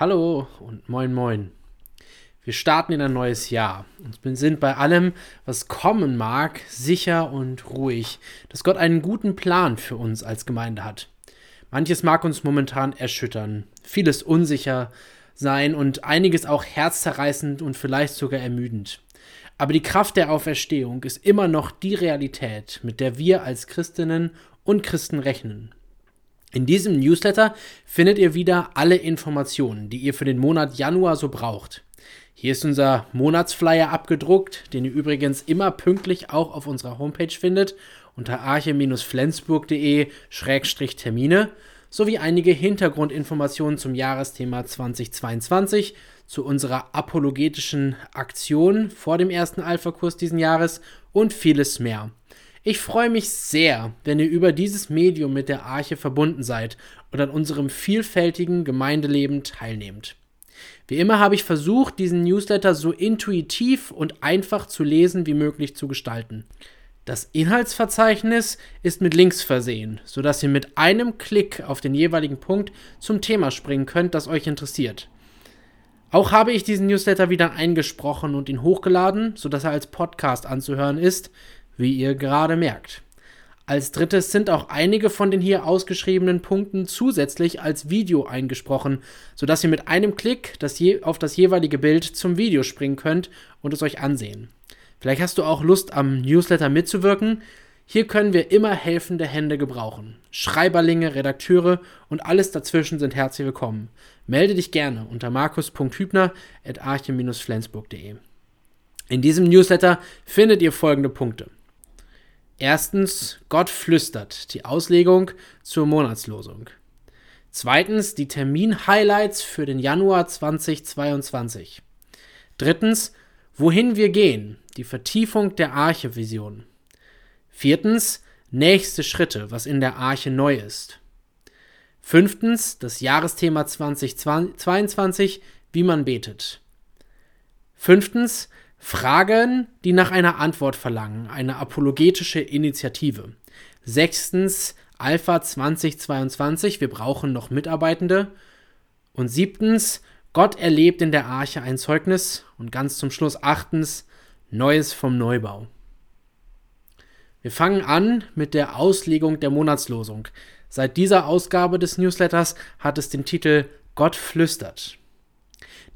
Hallo und moin moin. Wir starten in ein neues Jahr und sind bei allem, was kommen mag, sicher und ruhig, dass Gott einen guten Plan für uns als Gemeinde hat. Manches mag uns momentan erschüttern, vieles unsicher sein und einiges auch herzzerreißend und vielleicht sogar ermüdend. Aber die Kraft der Auferstehung ist immer noch die Realität, mit der wir als Christinnen und Christen rechnen. In diesem Newsletter findet ihr wieder alle Informationen, die ihr für den Monat Januar so braucht. Hier ist unser Monatsflyer abgedruckt, den ihr übrigens immer pünktlich auch auf unserer Homepage findet unter arche-flensburg.de-termine sowie einige Hintergrundinformationen zum Jahresthema 2022, zu unserer apologetischen Aktion vor dem ersten Alpha-Kurs diesen Jahres und vieles mehr. Ich freue mich sehr, wenn ihr über dieses Medium mit der Arche verbunden seid und an unserem vielfältigen Gemeindeleben teilnehmt. Wie immer habe ich versucht, diesen Newsletter so intuitiv und einfach zu lesen wie möglich zu gestalten. Das Inhaltsverzeichnis ist mit Links versehen, sodass ihr mit einem Klick auf den jeweiligen Punkt zum Thema springen könnt, das euch interessiert. Auch habe ich diesen Newsletter wieder eingesprochen und ihn hochgeladen, sodass er als Podcast anzuhören ist, wie ihr gerade merkt. Als drittes sind auch einige von den hier ausgeschriebenen Punkten zusätzlich als Video eingesprochen, sodass ihr mit einem Klick das auf das jeweilige Bild zum Video springen könnt und es euch ansehen. Vielleicht hast du auch Lust, am Newsletter mitzuwirken. Hier können wir immer helfende Hände gebrauchen. Schreiberlinge, Redakteure und alles dazwischen sind herzlich willkommen. Melde dich gerne unter markus.hübner.arche-flensburg.de. In diesem Newsletter findet ihr folgende Punkte. Erstens, Gott flüstert, die Auslegung zur Monatslosung. Zweitens, die Termin-Highlights für den Januar 2022. Drittens, wohin wir gehen, die Vertiefung der Arche-Vision. Viertens, nächste Schritte, was in der Arche neu ist. Fünftens, das Jahresthema 2022, wie man betet. Fünftens, Fragen, die nach einer Antwort verlangen, eine apologetische Initiative. Sechstens, Alpha 2022, wir brauchen noch Mitarbeitende. Und siebtens, Gott erlebt in der Arche ein Zeugnis. Und ganz zum Schluss achtens, Neues vom Neubau. Wir fangen an mit der Auslegung der Monatslosung. Seit dieser Ausgabe des Newsletters hat es den Titel Gott flüstert.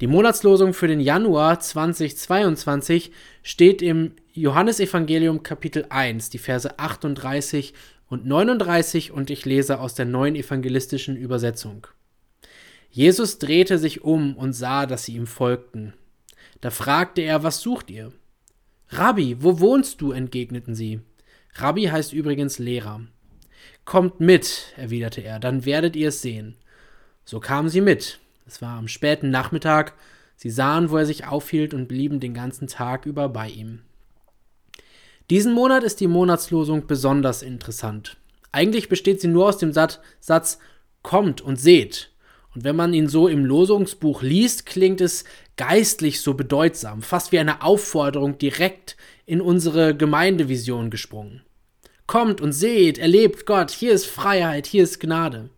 Die Monatslosung für den Januar 2022 steht im Johannesevangelium Kapitel 1, die Verse 38 und 39 und ich lese aus der neuen evangelistischen Übersetzung. Jesus drehte sich um und sah, dass sie ihm folgten. Da fragte er, was sucht ihr? Rabbi, wo wohnst du? entgegneten sie. Rabbi heißt übrigens Lehrer. Kommt mit, erwiderte er, dann werdet ihr es sehen. So kamen sie mit. Es war am späten Nachmittag. Sie sahen, wo er sich aufhielt und blieben den ganzen Tag über bei ihm. Diesen Monat ist die Monatslosung besonders interessant. Eigentlich besteht sie nur aus dem Satz Kommt und seht. Und wenn man ihn so im Losungsbuch liest, klingt es geistlich so bedeutsam, fast wie eine Aufforderung direkt in unsere Gemeindevision gesprungen. Kommt und seht, erlebt Gott, hier ist Freiheit, hier ist Gnade.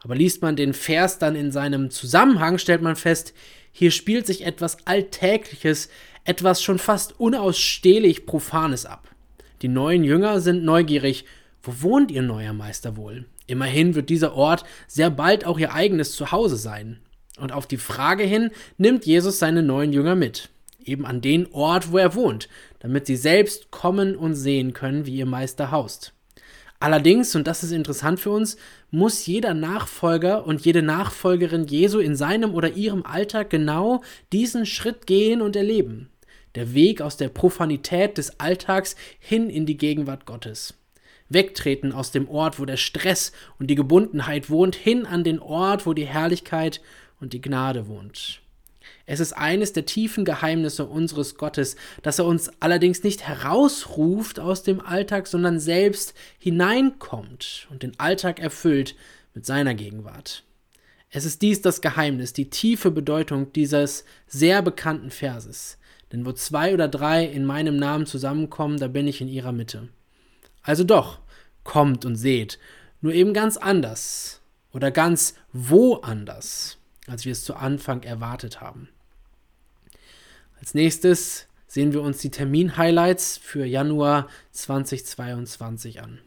Aber liest man den Vers dann in seinem Zusammenhang, stellt man fest, hier spielt sich etwas Alltägliches, etwas schon fast unausstehlich Profanes ab. Die neuen Jünger sind neugierig. Wo wohnt ihr neuer Meister wohl? Immerhin wird dieser Ort sehr bald auch ihr eigenes Zuhause sein. Und auf die Frage hin nimmt Jesus seine neuen Jünger mit. Eben an den Ort, wo er wohnt, damit sie selbst kommen und sehen können, wie ihr Meister haust. Allerdings, und das ist interessant für uns, muss jeder Nachfolger und jede Nachfolgerin Jesu in seinem oder ihrem Alltag genau diesen Schritt gehen und erleben. Der Weg aus der Profanität des Alltags hin in die Gegenwart Gottes. Wegtreten aus dem Ort, wo der Stress und die Gebundenheit wohnt, hin an den Ort, wo die Herrlichkeit und die Gnade wohnt. Es ist eines der tiefen Geheimnisse unseres Gottes, dass er uns allerdings nicht herausruft aus dem Alltag, sondern selbst hineinkommt und den Alltag erfüllt mit seiner Gegenwart. Es ist dies das Geheimnis, die tiefe Bedeutung dieses sehr bekannten Verses. Denn wo zwei oder drei in meinem Namen zusammenkommen, da bin ich in ihrer Mitte. Also doch, kommt und seht, nur eben ganz anders oder ganz woanders. als wir es zu Anfang erwartet haben. Als nächstes sehen wir uns die Termin-Highlights für Januar 2022 an.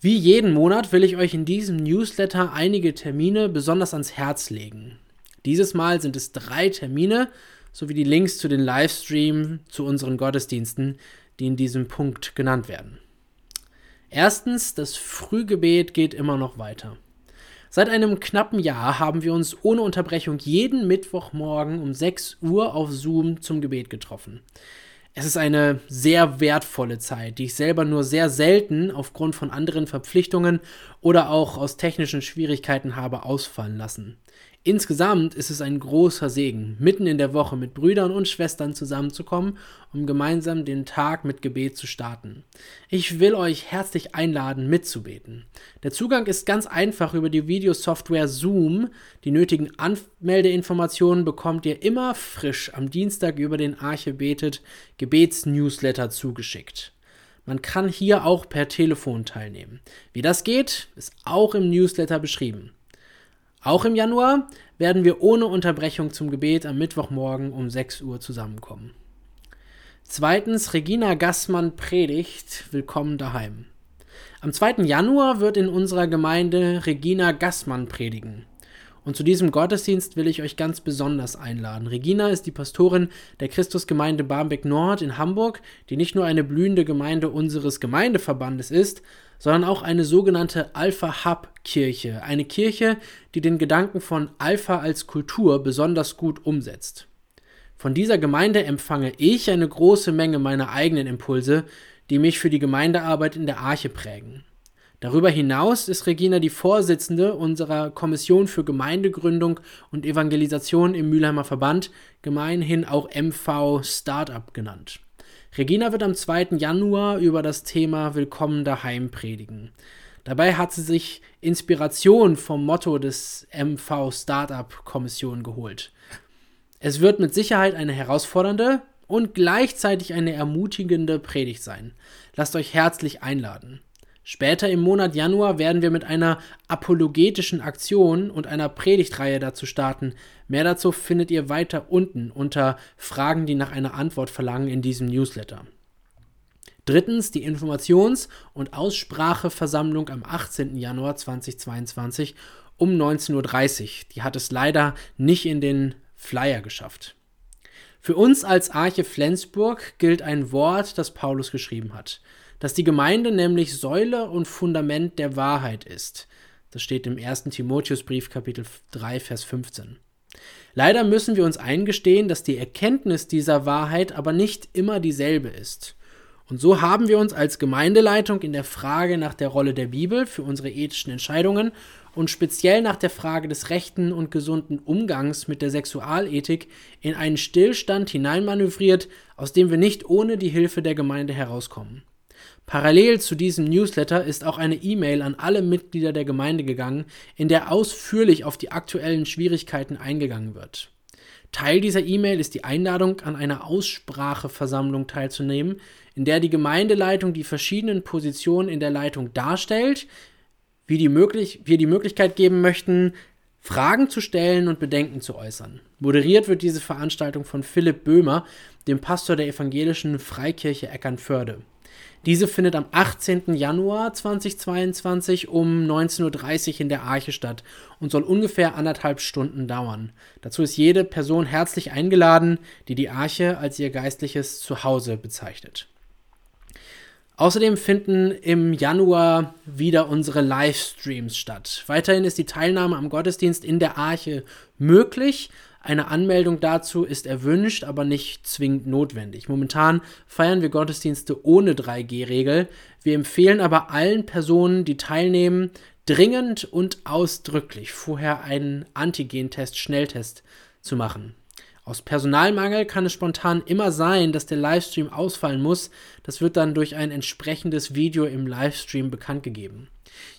Wie jeden Monat will ich euch in diesem Newsletter einige Termine besonders ans Herz legen. Dieses Mal sind es drei Termine sowie die Links zu den Livestreams zu unseren Gottesdiensten, die in diesem Punkt genannt werden. Erstens, das Frühgebet geht immer noch weiter. Seit einem knappen Jahr haben wir uns ohne Unterbrechung jeden Mittwochmorgen um 6 Uhr auf Zoom zum Gebet getroffen. Es ist eine sehr wertvolle Zeit, die ich selber nur sehr selten aufgrund von anderen Verpflichtungen oder auch aus technischen Schwierigkeiten habe ausfallen lassen. Insgesamt ist es ein großer Segen, mitten in der Woche mit Brüdern und Schwestern zusammenzukommen, um gemeinsam den Tag mit Gebet zu starten. Ich will euch herzlich einladen, mitzubeten. Der Zugang ist ganz einfach über die Videosoftware Zoom. Die nötigen Anmeldeinformationen bekommt ihr immer frisch am Dienstag über den Arche betet Gebetsnewsletter zugeschickt. Man kann hier auch per Telefon teilnehmen. Wie das geht, ist auch im Newsletter beschrieben. Auch im Januar werden wir ohne Unterbrechung zum Gebet am Mittwochmorgen um 6 Uhr zusammenkommen. Zweitens, Regina Gassmann predigt Willkommen daheim. Am 2. Januar wird in unserer Gemeinde Regina Gassmann predigen. Und zu diesem Gottesdienst will ich euch ganz besonders einladen. Regina ist die Pastorin der Christusgemeinde Barmbek Nord in Hamburg, die nicht nur eine blühende Gemeinde unseres Gemeindeverbandes ist, sondern auch eine sogenannte Alpha-Hub-Kirche, eine Kirche, die den Gedanken von Alpha als Kultur besonders gut umsetzt. Von dieser Gemeinde empfange ich eine große Menge meiner eigenen Impulse, die mich für die Gemeindearbeit in der Arche prägen. Darüber hinaus ist Regina die Vorsitzende unserer Kommission für Gemeindegründung und Evangelisation im Mülheimer Verband, gemeinhin auch MV Startup genannt. Regina wird am 2. Januar über das Thema Willkommen daheim predigen. Dabei hat sie sich Inspiration vom Motto des MV Startup Kommission geholt. Es wird mit Sicherheit eine herausfordernde und gleichzeitig eine ermutigende Predigt sein. Lasst euch herzlich einladen. Später im Monat Januar werden wir mit einer apologetischen Aktion und einer Predigtreihe dazu starten. Mehr dazu findet ihr weiter unten unter Fragen, die nach einer Antwort verlangen in diesem Newsletter. Drittens die Informations- und Ausspracheversammlung am 18. Januar 2022 um 19.30 Uhr. Die hat es leider nicht in den Flyer geschafft. Für uns als Arche Flensburg gilt ein Wort, das Paulus geschrieben hat dass die Gemeinde nämlich Säule und Fundament der Wahrheit ist. Das steht im 1. Timotheusbrief Kapitel 3 Vers 15. Leider müssen wir uns eingestehen, dass die Erkenntnis dieser Wahrheit aber nicht immer dieselbe ist. Und so haben wir uns als Gemeindeleitung in der Frage nach der Rolle der Bibel für unsere ethischen Entscheidungen und speziell nach der Frage des rechten und gesunden Umgangs mit der Sexualethik in einen Stillstand hineinmanövriert, aus dem wir nicht ohne die Hilfe der Gemeinde herauskommen. Parallel zu diesem Newsletter ist auch eine E-Mail an alle Mitglieder der Gemeinde gegangen, in der ausführlich auf die aktuellen Schwierigkeiten eingegangen wird. Teil dieser E-Mail ist die Einladung, an einer Ausspracheversammlung teilzunehmen, in der die Gemeindeleitung die verschiedenen Positionen in der Leitung darstellt, wie die möglich, wir die Möglichkeit geben möchten, Fragen zu stellen und Bedenken zu äußern. Moderiert wird diese Veranstaltung von Philipp Böhmer, dem Pastor der evangelischen Freikirche Eckernförde. Diese findet am 18. Januar 2022 um 19.30 Uhr in der Arche statt und soll ungefähr anderthalb Stunden dauern. Dazu ist jede Person herzlich eingeladen, die die Arche als ihr geistliches Zuhause bezeichnet. Außerdem finden im Januar wieder unsere Livestreams statt. Weiterhin ist die Teilnahme am Gottesdienst in der Arche möglich, eine Anmeldung dazu ist erwünscht, aber nicht zwingend notwendig. Momentan feiern wir Gottesdienste ohne 3G-Regel. Wir empfehlen aber allen Personen, die teilnehmen, dringend und ausdrücklich vorher einen Antigentest, Schnelltest zu machen. Aus Personalmangel kann es spontan immer sein, dass der Livestream ausfallen muss. Das wird dann durch ein entsprechendes Video im Livestream bekannt gegeben.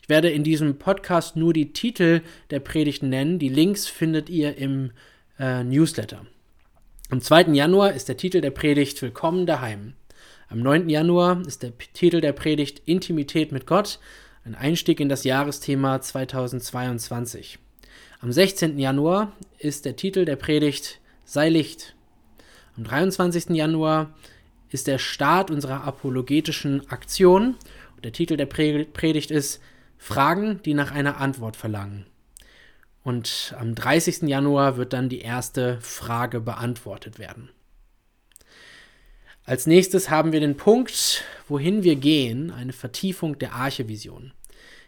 Ich werde in diesem Podcast nur die Titel der Predigten nennen. Die Links findet ihr im äh, Newsletter. Am 2. Januar ist der Titel der Predigt Willkommen daheim. Am 9. Januar ist der Titel der Predigt Intimität mit Gott, ein Einstieg in das Jahresthema 2022. Am 16. Januar ist der Titel der Predigt Sei Licht. Am 23. Januar ist der Start unserer apologetischen Aktion. Der Titel der Predigt ist Fragen, die nach einer Antwort verlangen. Und am 30. Januar wird dann die erste Frage beantwortet werden. Als nächstes haben wir den Punkt, wohin wir gehen, eine Vertiefung der Archevision.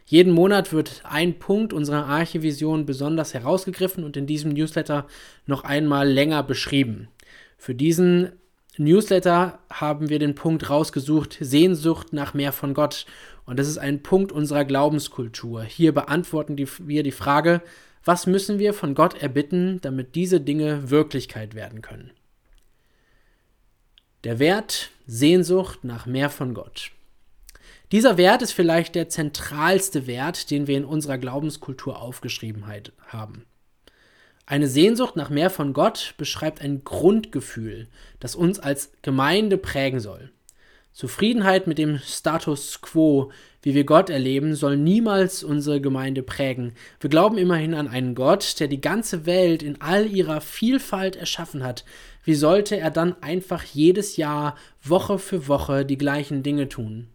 Jeden Monat wird ein Punkt unserer Archevision besonders herausgegriffen und in diesem Newsletter noch einmal länger beschrieben. Für diesen Newsletter haben wir den Punkt rausgesucht, Sehnsucht nach mehr von Gott. Und das ist ein Punkt unserer Glaubenskultur. Hier beantworten die, wir die Frage, was müssen wir von Gott erbitten, damit diese Dinge Wirklichkeit werden können? Der Wert Sehnsucht nach mehr von Gott. Dieser Wert ist vielleicht der zentralste Wert, den wir in unserer Glaubenskultur aufgeschrieben haben. Eine Sehnsucht nach mehr von Gott beschreibt ein Grundgefühl, das uns als Gemeinde prägen soll. Zufriedenheit mit dem Status quo, wie wir Gott erleben, soll niemals unsere Gemeinde prägen. Wir glauben immerhin an einen Gott, der die ganze Welt in all ihrer Vielfalt erschaffen hat. Wie sollte er dann einfach jedes Jahr, Woche für Woche die gleichen Dinge tun?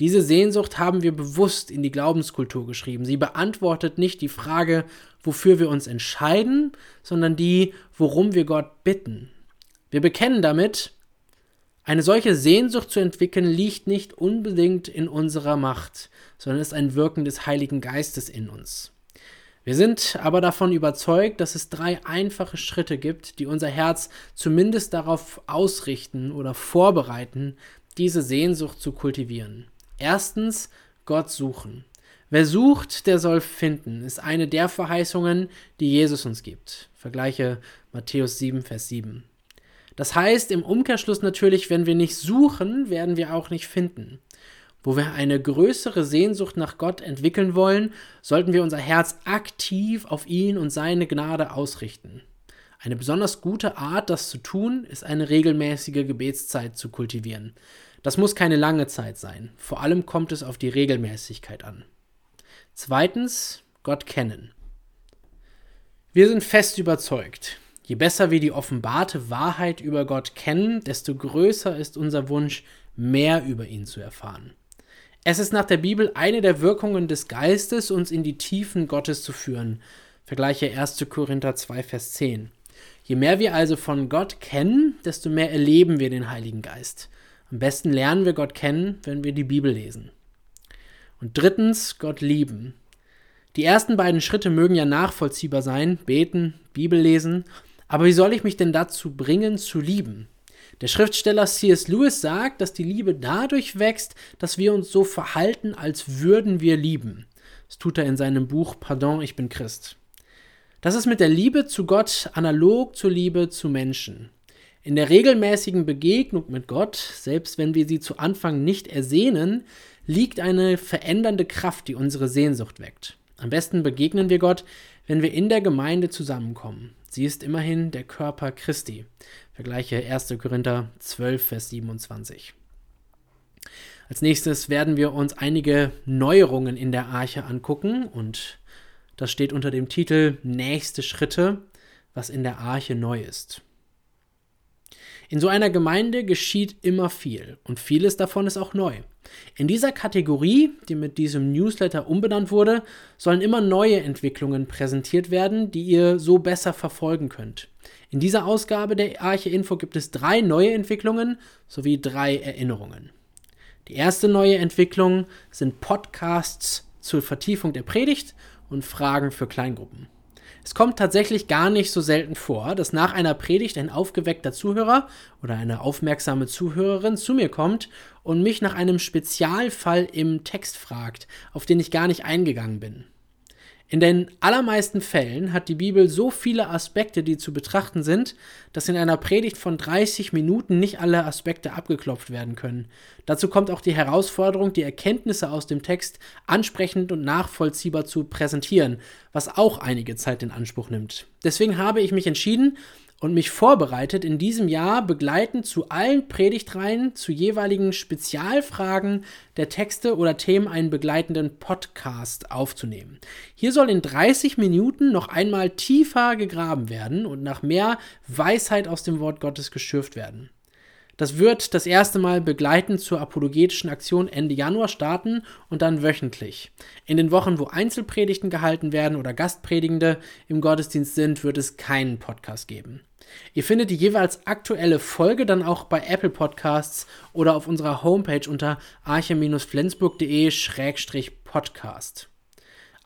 Diese Sehnsucht haben wir bewusst in die Glaubenskultur geschrieben. Sie beantwortet nicht die Frage, wofür wir uns entscheiden, sondern die, worum wir Gott bitten. Wir bekennen damit, eine solche Sehnsucht zu entwickeln liegt nicht unbedingt in unserer Macht, sondern ist ein Wirken des Heiligen Geistes in uns. Wir sind aber davon überzeugt, dass es drei einfache Schritte gibt, die unser Herz zumindest darauf ausrichten oder vorbereiten, diese Sehnsucht zu kultivieren. Erstens, Gott suchen. Wer sucht, der soll finden, ist eine der Verheißungen, die Jesus uns gibt. Vergleiche Matthäus 7, Vers 7. Das heißt im Umkehrschluss natürlich, wenn wir nicht suchen, werden wir auch nicht finden. Wo wir eine größere Sehnsucht nach Gott entwickeln wollen, sollten wir unser Herz aktiv auf ihn und seine Gnade ausrichten. Eine besonders gute Art, das zu tun, ist eine regelmäßige Gebetszeit zu kultivieren. Das muss keine lange Zeit sein. Vor allem kommt es auf die Regelmäßigkeit an. Zweitens, Gott kennen. Wir sind fest überzeugt, je besser wir die offenbarte Wahrheit über Gott kennen, desto größer ist unser Wunsch, mehr über ihn zu erfahren. Es ist nach der Bibel eine der Wirkungen des Geistes, uns in die Tiefen Gottes zu führen. Vergleiche 1. Korinther 2, Vers 10. Je mehr wir also von Gott kennen, desto mehr erleben wir den Heiligen Geist. Am besten lernen wir Gott kennen, wenn wir die Bibel lesen. Und drittens, Gott lieben. Die ersten beiden Schritte mögen ja nachvollziehbar sein, beten, Bibel lesen, aber wie soll ich mich denn dazu bringen, zu lieben? Der Schriftsteller C.S. Lewis sagt, dass die Liebe dadurch wächst, dass wir uns so verhalten, als würden wir lieben. Das tut er in seinem Buch Pardon, ich bin Christ. Das ist mit der Liebe zu Gott analog zur Liebe zu Menschen. In der regelmäßigen Begegnung mit Gott, selbst wenn wir sie zu Anfang nicht ersehnen, liegt eine verändernde Kraft, die unsere Sehnsucht weckt. Am besten begegnen wir Gott, wenn wir in der Gemeinde zusammenkommen. Sie ist immerhin der Körper Christi. Vergleiche 1. Korinther 12, Vers 27. Als nächstes werden wir uns einige Neuerungen in der Arche angucken und das steht unter dem Titel Nächste Schritte, was in der Arche neu ist. In so einer Gemeinde geschieht immer viel und vieles davon ist auch neu. In dieser Kategorie, die mit diesem Newsletter umbenannt wurde, sollen immer neue Entwicklungen präsentiert werden, die ihr so besser verfolgen könnt. In dieser Ausgabe der Arche Info gibt es drei neue Entwicklungen sowie drei Erinnerungen. Die erste neue Entwicklung sind Podcasts zur Vertiefung der Predigt und Fragen für Kleingruppen. Es kommt tatsächlich gar nicht so selten vor, dass nach einer Predigt ein aufgeweckter Zuhörer oder eine aufmerksame Zuhörerin zu mir kommt und mich nach einem Spezialfall im Text fragt, auf den ich gar nicht eingegangen bin. In den allermeisten Fällen hat die Bibel so viele Aspekte, die zu betrachten sind, dass in einer Predigt von 30 Minuten nicht alle Aspekte abgeklopft werden können. Dazu kommt auch die Herausforderung, die Erkenntnisse aus dem Text ansprechend und nachvollziehbar zu präsentieren, was auch einige Zeit in Anspruch nimmt. Deswegen habe ich mich entschieden, und mich vorbereitet, in diesem Jahr begleitend zu allen Predigtreihen zu jeweiligen Spezialfragen der Texte oder Themen einen begleitenden Podcast aufzunehmen. Hier soll in 30 Minuten noch einmal tiefer gegraben werden und nach mehr Weisheit aus dem Wort Gottes geschürft werden. Das wird das erste Mal begleitend zur apologetischen Aktion Ende Januar starten und dann wöchentlich. In den Wochen, wo Einzelpredigten gehalten werden oder Gastpredigende im Gottesdienst sind, wird es keinen Podcast geben. Ihr findet die jeweils aktuelle Folge dann auch bei Apple Podcasts oder auf unserer Homepage unter arche-flensburg.de-podcast.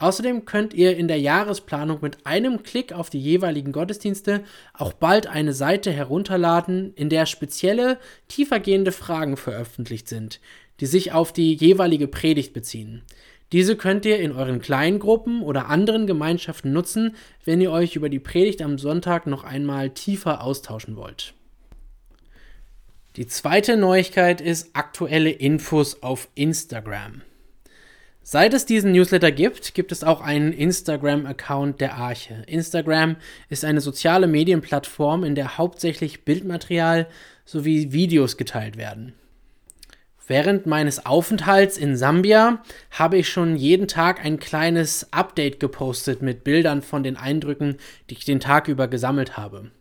Außerdem könnt ihr in der Jahresplanung mit einem Klick auf die jeweiligen Gottesdienste auch bald eine Seite herunterladen, in der spezielle, tiefergehende Fragen veröffentlicht sind, die sich auf die jeweilige Predigt beziehen. Diese könnt ihr in euren Kleingruppen oder anderen Gemeinschaften nutzen, wenn ihr euch über die Predigt am Sonntag noch einmal tiefer austauschen wollt. Die zweite Neuigkeit ist aktuelle Infos auf Instagram. Seit es diesen Newsletter gibt, gibt es auch einen Instagram-Account der Arche. Instagram ist eine soziale Medienplattform, in der hauptsächlich Bildmaterial sowie Videos geteilt werden. Während meines Aufenthalts in Sambia habe ich schon jeden Tag ein kleines Update gepostet mit Bildern von den Eindrücken, die ich den Tag über gesammelt habe.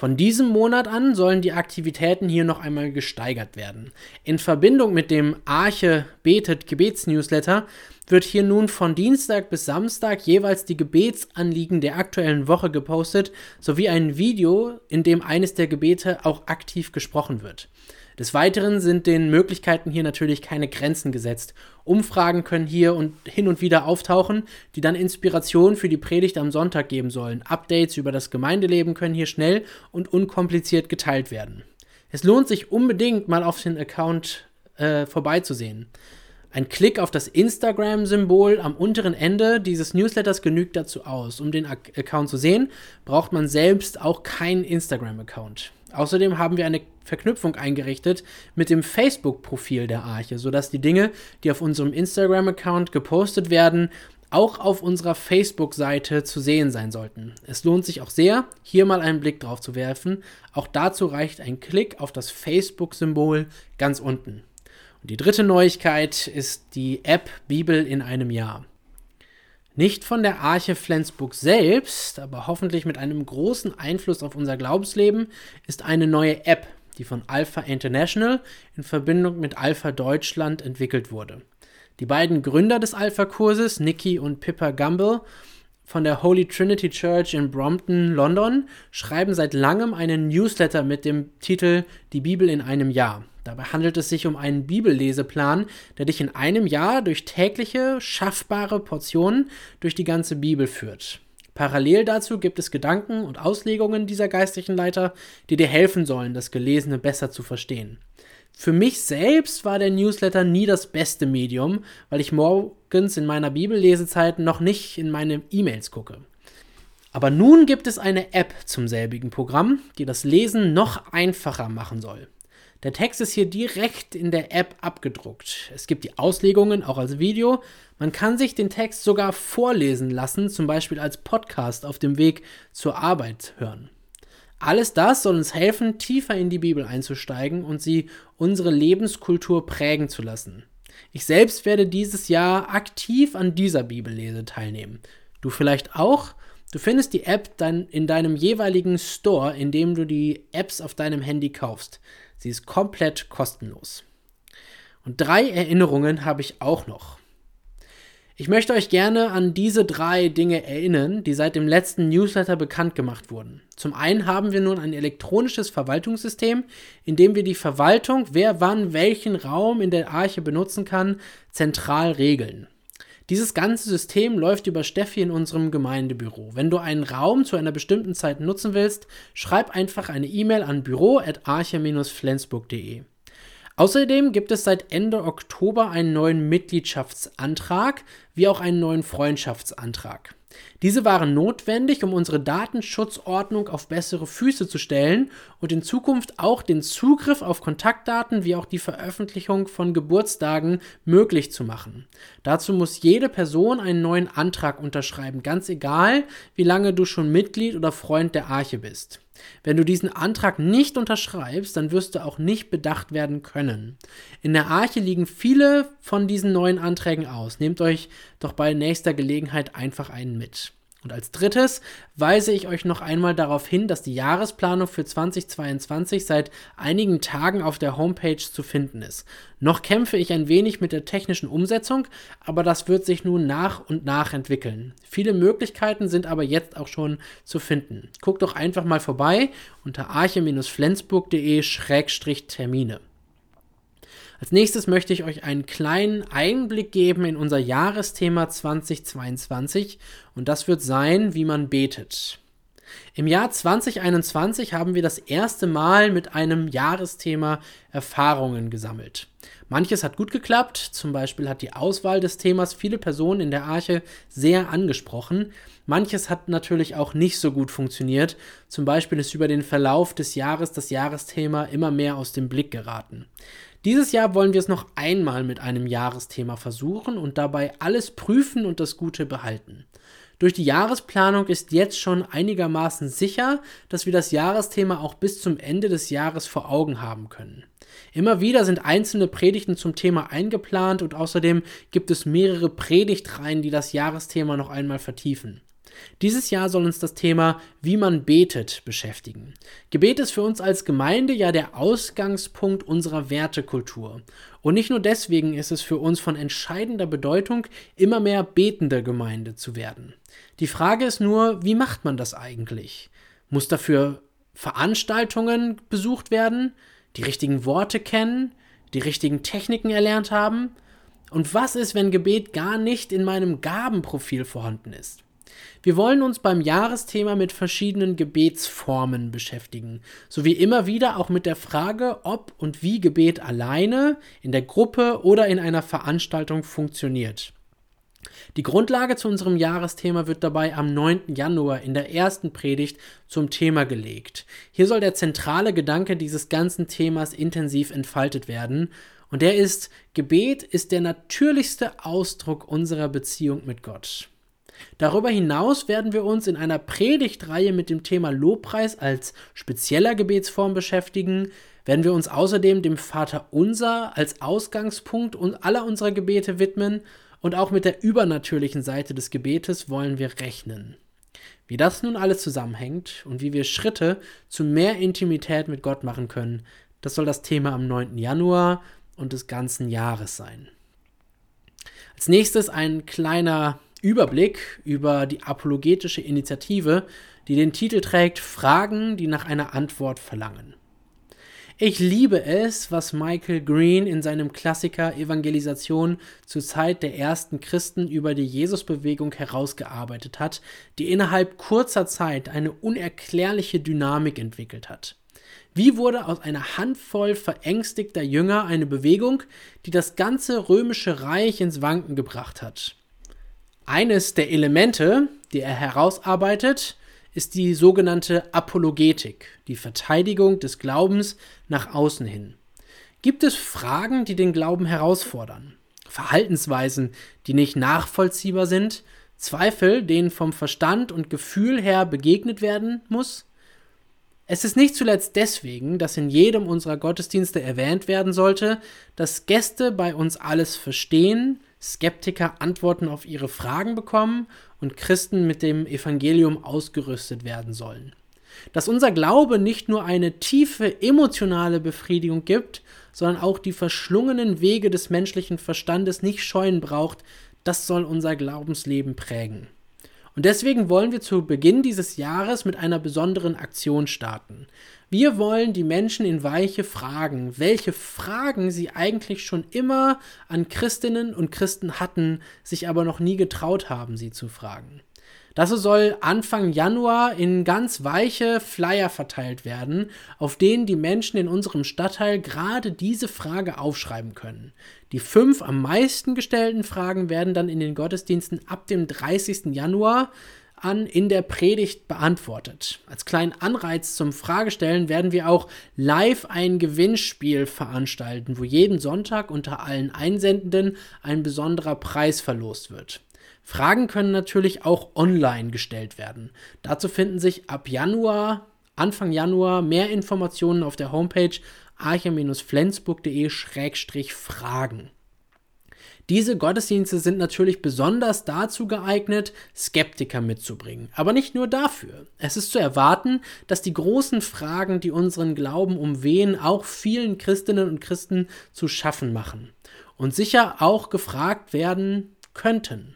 Von diesem Monat an sollen die Aktivitäten hier noch einmal gesteigert werden. In Verbindung mit dem Arche Betet Gebetsnewsletter wird hier nun von Dienstag bis Samstag jeweils die Gebetsanliegen der aktuellen Woche gepostet, sowie ein Video, in dem eines der Gebete auch aktiv gesprochen wird. Des Weiteren sind den Möglichkeiten hier natürlich keine Grenzen gesetzt. Umfragen können hier und hin und wieder auftauchen, die dann Inspiration für die Predigt am Sonntag geben sollen. Updates über das Gemeindeleben können hier schnell und unkompliziert geteilt werden. Es lohnt sich unbedingt mal auf den Account äh, vorbeizusehen. Ein Klick auf das Instagram-Symbol am unteren Ende dieses Newsletters genügt dazu aus. Um den Account zu sehen, braucht man selbst auch keinen Instagram-Account. Außerdem haben wir eine Verknüpfung eingerichtet mit dem Facebook-Profil der Arche, sodass die Dinge, die auf unserem Instagram-Account gepostet werden, auch auf unserer Facebook-Seite zu sehen sein sollten. Es lohnt sich auch sehr, hier mal einen Blick drauf zu werfen. Auch dazu reicht ein Klick auf das Facebook-Symbol ganz unten. Und die dritte Neuigkeit ist die App Bibel in einem Jahr. Nicht von der Arche Flensburg selbst, aber hoffentlich mit einem großen Einfluss auf unser Glaubensleben, ist eine neue App, die von Alpha International in Verbindung mit Alpha Deutschland entwickelt wurde. Die beiden Gründer des Alpha-Kurses, Nikki und Pippa Gumble, von der Holy Trinity Church in Brompton, London, schreiben seit langem einen Newsletter mit dem Titel Die Bibel in einem Jahr. Dabei handelt es sich um einen Bibelleseplan, der dich in einem Jahr durch tägliche, schaffbare Portionen durch die ganze Bibel führt. Parallel dazu gibt es Gedanken und Auslegungen dieser geistlichen Leiter, die dir helfen sollen, das Gelesene besser zu verstehen. Für mich selbst war der Newsletter nie das beste Medium, weil ich morgens in meiner Bibellesezeit noch nicht in meine E-Mails gucke. Aber nun gibt es eine App zum selbigen Programm, die das Lesen noch einfacher machen soll. Der Text ist hier direkt in der App abgedruckt. Es gibt die Auslegungen auch als Video. Man kann sich den Text sogar vorlesen lassen, zum Beispiel als Podcast auf dem Weg zur Arbeit hören. Alles das soll uns helfen, tiefer in die Bibel einzusteigen und sie unsere Lebenskultur prägen zu lassen. Ich selbst werde dieses Jahr aktiv an dieser Bibellese teilnehmen. Du vielleicht auch? Du findest die App dann in deinem jeweiligen Store, in dem du die Apps auf deinem Handy kaufst. Sie ist komplett kostenlos. Und drei Erinnerungen habe ich auch noch. Ich möchte euch gerne an diese drei Dinge erinnern, die seit dem letzten Newsletter bekannt gemacht wurden. Zum einen haben wir nun ein elektronisches Verwaltungssystem, in dem wir die Verwaltung, wer wann welchen Raum in der Arche benutzen kann, zentral regeln. Dieses ganze System läuft über Steffi in unserem Gemeindebüro. Wenn du einen Raum zu einer bestimmten Zeit nutzen willst, schreib einfach eine E-Mail an büro@arche-flensburg.de. Außerdem gibt es seit Ende Oktober einen neuen Mitgliedschaftsantrag wie auch einen neuen Freundschaftsantrag. Diese waren notwendig, um unsere Datenschutzordnung auf bessere Füße zu stellen und in Zukunft auch den Zugriff auf Kontaktdaten wie auch die Veröffentlichung von Geburtstagen möglich zu machen. Dazu muss jede Person einen neuen Antrag unterschreiben, ganz egal, wie lange du schon Mitglied oder Freund der Arche bist. Wenn du diesen Antrag nicht unterschreibst, dann wirst du auch nicht bedacht werden können. In der Arche liegen viele von diesen neuen Anträgen aus. Nehmt euch doch bei nächster Gelegenheit einfach einen mit. Und als drittes weise ich euch noch einmal darauf hin, dass die Jahresplanung für 2022 seit einigen Tagen auf der Homepage zu finden ist. Noch kämpfe ich ein wenig mit der technischen Umsetzung, aber das wird sich nun nach und nach entwickeln. Viele Möglichkeiten sind aber jetzt auch schon zu finden. Guckt doch einfach mal vorbei unter arche-flensburg.de-termine. Als nächstes möchte ich euch einen kleinen Einblick geben in unser Jahresthema 2022 und das wird sein, wie man betet. Im Jahr 2021 haben wir das erste Mal mit einem Jahresthema Erfahrungen gesammelt. Manches hat gut geklappt, zum Beispiel hat die Auswahl des Themas viele Personen in der Arche sehr angesprochen. Manches hat natürlich auch nicht so gut funktioniert, zum Beispiel ist über den Verlauf des Jahres das Jahresthema immer mehr aus dem Blick geraten. Dieses Jahr wollen wir es noch einmal mit einem Jahresthema versuchen und dabei alles prüfen und das Gute behalten. Durch die Jahresplanung ist jetzt schon einigermaßen sicher, dass wir das Jahresthema auch bis zum Ende des Jahres vor Augen haben können. Immer wieder sind einzelne Predigten zum Thema eingeplant und außerdem gibt es mehrere Predigtreihen, die das Jahresthema noch einmal vertiefen. Dieses Jahr soll uns das Thema Wie man betet beschäftigen. Gebet ist für uns als Gemeinde ja der Ausgangspunkt unserer Wertekultur. Und nicht nur deswegen ist es für uns von entscheidender Bedeutung, immer mehr betende Gemeinde zu werden. Die Frage ist nur, wie macht man das eigentlich? Muss dafür Veranstaltungen besucht werden, die richtigen Worte kennen, die richtigen Techniken erlernt haben? Und was ist, wenn Gebet gar nicht in meinem Gabenprofil vorhanden ist? Wir wollen uns beim Jahresthema mit verschiedenen Gebetsformen beschäftigen, sowie immer wieder auch mit der Frage, ob und wie Gebet alleine, in der Gruppe oder in einer Veranstaltung funktioniert. Die Grundlage zu unserem Jahresthema wird dabei am 9. Januar in der ersten Predigt zum Thema gelegt. Hier soll der zentrale Gedanke dieses ganzen Themas intensiv entfaltet werden, und der ist, Gebet ist der natürlichste Ausdruck unserer Beziehung mit Gott. Darüber hinaus werden wir uns in einer Predigtreihe mit dem Thema Lobpreis als spezieller Gebetsform beschäftigen, werden wir uns außerdem dem Vater Unser als Ausgangspunkt aller unserer Gebete widmen und auch mit der übernatürlichen Seite des Gebetes wollen wir rechnen. Wie das nun alles zusammenhängt und wie wir Schritte zu mehr Intimität mit Gott machen können, das soll das Thema am 9. Januar und des ganzen Jahres sein. Als nächstes ein kleiner Überblick über die apologetische Initiative, die den Titel trägt Fragen, die nach einer Antwort verlangen. Ich liebe es, was Michael Green in seinem Klassiker Evangelisation zur Zeit der ersten Christen über die Jesusbewegung herausgearbeitet hat, die innerhalb kurzer Zeit eine unerklärliche Dynamik entwickelt hat. Wie wurde aus einer Handvoll verängstigter Jünger eine Bewegung, die das ganze römische Reich ins Wanken gebracht hat? Eines der Elemente, die er herausarbeitet, ist die sogenannte Apologetik, die Verteidigung des Glaubens nach außen hin. Gibt es Fragen, die den Glauben herausfordern? Verhaltensweisen, die nicht nachvollziehbar sind? Zweifel, denen vom Verstand und Gefühl her begegnet werden muss? Es ist nicht zuletzt deswegen, dass in jedem unserer Gottesdienste erwähnt werden sollte, dass Gäste bei uns alles verstehen, Skeptiker Antworten auf ihre Fragen bekommen und Christen mit dem Evangelium ausgerüstet werden sollen. Dass unser Glaube nicht nur eine tiefe emotionale Befriedigung gibt, sondern auch die verschlungenen Wege des menschlichen Verstandes nicht scheuen braucht, das soll unser Glaubensleben prägen. Und deswegen wollen wir zu Beginn dieses Jahres mit einer besonderen Aktion starten. Wir wollen die Menschen in Weiche fragen, welche Fragen sie eigentlich schon immer an Christinnen und Christen hatten, sich aber noch nie getraut haben, sie zu fragen. Dazu soll Anfang Januar in ganz weiche Flyer verteilt werden, auf denen die Menschen in unserem Stadtteil gerade diese Frage aufschreiben können. Die fünf am meisten gestellten Fragen werden dann in den Gottesdiensten ab dem 30. Januar an in der Predigt beantwortet. Als kleinen Anreiz zum Fragestellen werden wir auch live ein Gewinnspiel veranstalten, wo jeden Sonntag unter allen Einsendenden ein besonderer Preis verlost wird. Fragen können natürlich auch online gestellt werden. Dazu finden sich ab Januar Anfang Januar. Mehr Informationen auf der Homepage arche-flensburg.de-fragen. Diese Gottesdienste sind natürlich besonders dazu geeignet, Skeptiker mitzubringen. Aber nicht nur dafür. Es ist zu erwarten, dass die großen Fragen, die unseren Glauben umwehen, auch vielen Christinnen und Christen zu schaffen machen. Und sicher auch gefragt werden könnten.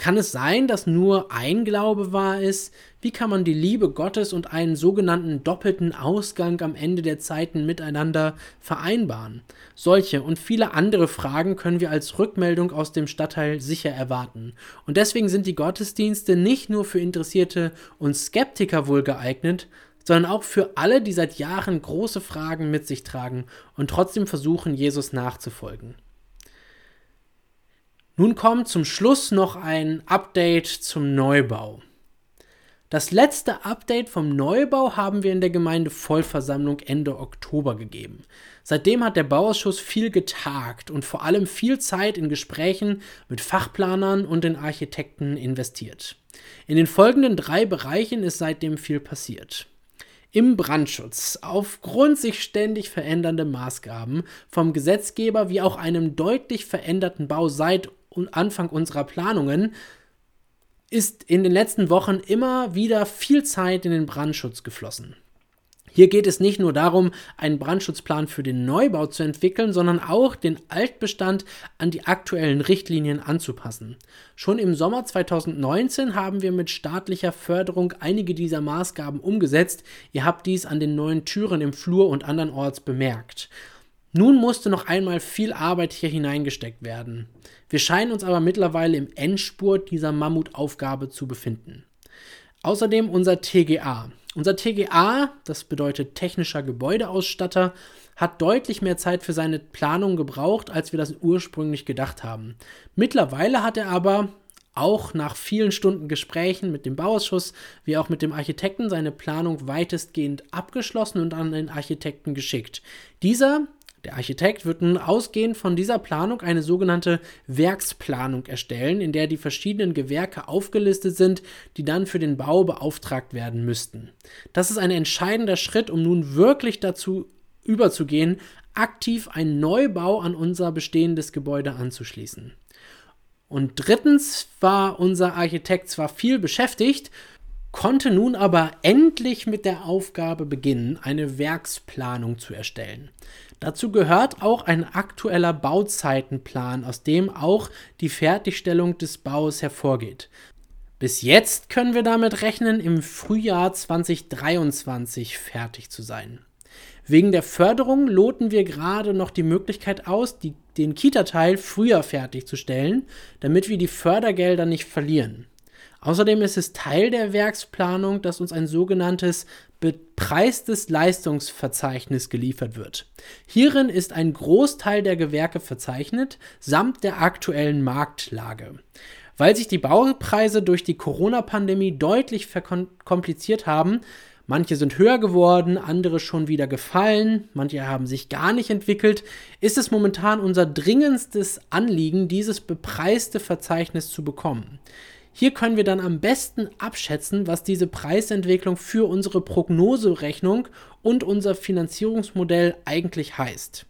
Kann es sein, dass nur ein Glaube wahr ist? Wie kann man die Liebe Gottes und einen sogenannten doppelten Ausgang am Ende der Zeiten miteinander vereinbaren? Solche und viele andere Fragen können wir als Rückmeldung aus dem Stadtteil sicher erwarten. Und deswegen sind die Gottesdienste nicht nur für Interessierte und Skeptiker wohl geeignet, sondern auch für alle, die seit Jahren große Fragen mit sich tragen und trotzdem versuchen, Jesus nachzufolgen. Nun kommt zum Schluss noch ein Update zum Neubau. Das letzte Update vom Neubau haben wir in der Gemeinde Vollversammlung Ende Oktober gegeben. Seitdem hat der Bauausschuss viel getagt und vor allem viel Zeit in Gesprächen mit Fachplanern und den Architekten investiert. In den folgenden drei Bereichen ist seitdem viel passiert. Im Brandschutz, aufgrund sich ständig verändernde Maßgaben vom Gesetzgeber wie auch einem deutlich veränderten Bau seit Anfang unserer Planungen ist in den letzten Wochen immer wieder viel Zeit in den Brandschutz geflossen. Hier geht es nicht nur darum, einen Brandschutzplan für den Neubau zu entwickeln, sondern auch den Altbestand an die aktuellen Richtlinien anzupassen. Schon im Sommer 2019 haben wir mit staatlicher Förderung einige dieser Maßgaben umgesetzt. Ihr habt dies an den neuen Türen im Flur und andernorts bemerkt. Nun musste noch einmal viel Arbeit hier hineingesteckt werden. Wir scheinen uns aber mittlerweile im Endspurt dieser Mammutaufgabe zu befinden. Außerdem unser TGA. Unser TGA, das bedeutet technischer Gebäudeausstatter, hat deutlich mehr Zeit für seine Planung gebraucht, als wir das ursprünglich gedacht haben. Mittlerweile hat er aber auch nach vielen Stunden Gesprächen mit dem Bauausschuss wie auch mit dem Architekten seine Planung weitestgehend abgeschlossen und an den Architekten geschickt. Dieser der Architekt wird nun ausgehend von dieser Planung eine sogenannte Werksplanung erstellen, in der die verschiedenen Gewerke aufgelistet sind, die dann für den Bau beauftragt werden müssten. Das ist ein entscheidender Schritt, um nun wirklich dazu überzugehen, aktiv einen Neubau an unser bestehendes Gebäude anzuschließen. Und drittens war unser Architekt zwar viel beschäftigt, konnte nun aber endlich mit der Aufgabe beginnen, eine Werksplanung zu erstellen. Dazu gehört auch ein aktueller Bauzeitenplan, aus dem auch die Fertigstellung des Baus hervorgeht. Bis jetzt können wir damit rechnen, im Frühjahr 2023 fertig zu sein. Wegen der Förderung loten wir gerade noch die Möglichkeit aus, die, den Kita-Teil früher fertigzustellen, damit wir die Fördergelder nicht verlieren. Außerdem ist es Teil der Werksplanung, dass uns ein sogenanntes bepreistes Leistungsverzeichnis geliefert wird. Hierin ist ein Großteil der Gewerke verzeichnet, samt der aktuellen Marktlage. Weil sich die Baupreise durch die Corona-Pandemie deutlich verkompliziert haben, Manche sind höher geworden, andere schon wieder gefallen, manche haben sich gar nicht entwickelt, ist es momentan unser dringendstes Anliegen, dieses bepreiste Verzeichnis zu bekommen. Hier können wir dann am besten abschätzen, was diese Preisentwicklung für unsere Prognoserechnung und unser Finanzierungsmodell eigentlich heißt.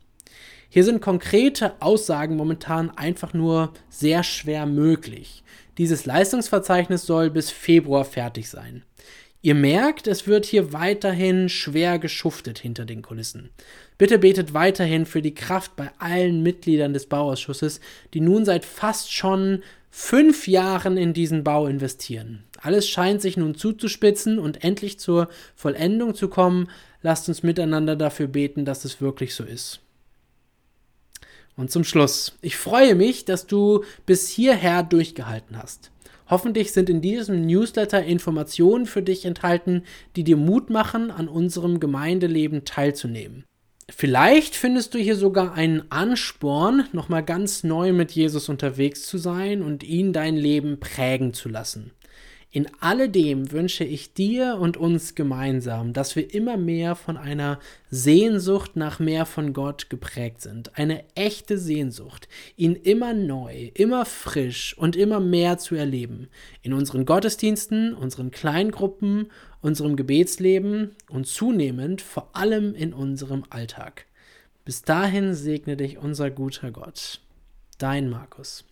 Hier sind konkrete Aussagen momentan einfach nur sehr schwer möglich. Dieses Leistungsverzeichnis soll bis Februar fertig sein. Ihr merkt, es wird hier weiterhin schwer geschuftet hinter den Kulissen. Bitte betet weiterhin für die Kraft bei allen Mitgliedern des Bauausschusses, die nun seit fast schon fünf Jahren in diesen Bau investieren. Alles scheint sich nun zuzuspitzen und endlich zur Vollendung zu kommen. Lasst uns miteinander dafür beten, dass es wirklich so ist. Und zum Schluss, ich freue mich, dass du bis hierher durchgehalten hast. Hoffentlich sind in diesem Newsletter Informationen für dich enthalten, die dir Mut machen, an unserem Gemeindeleben teilzunehmen. Vielleicht findest du hier sogar einen Ansporn, nochmal ganz neu mit Jesus unterwegs zu sein und ihn dein Leben prägen zu lassen. In alledem wünsche ich dir und uns gemeinsam, dass wir immer mehr von einer Sehnsucht nach mehr von Gott geprägt sind. Eine echte Sehnsucht, ihn immer neu, immer frisch und immer mehr zu erleben. In unseren Gottesdiensten, unseren Kleingruppen, unserem Gebetsleben und zunehmend vor allem in unserem Alltag. Bis dahin segne dich unser guter Gott. Dein Markus.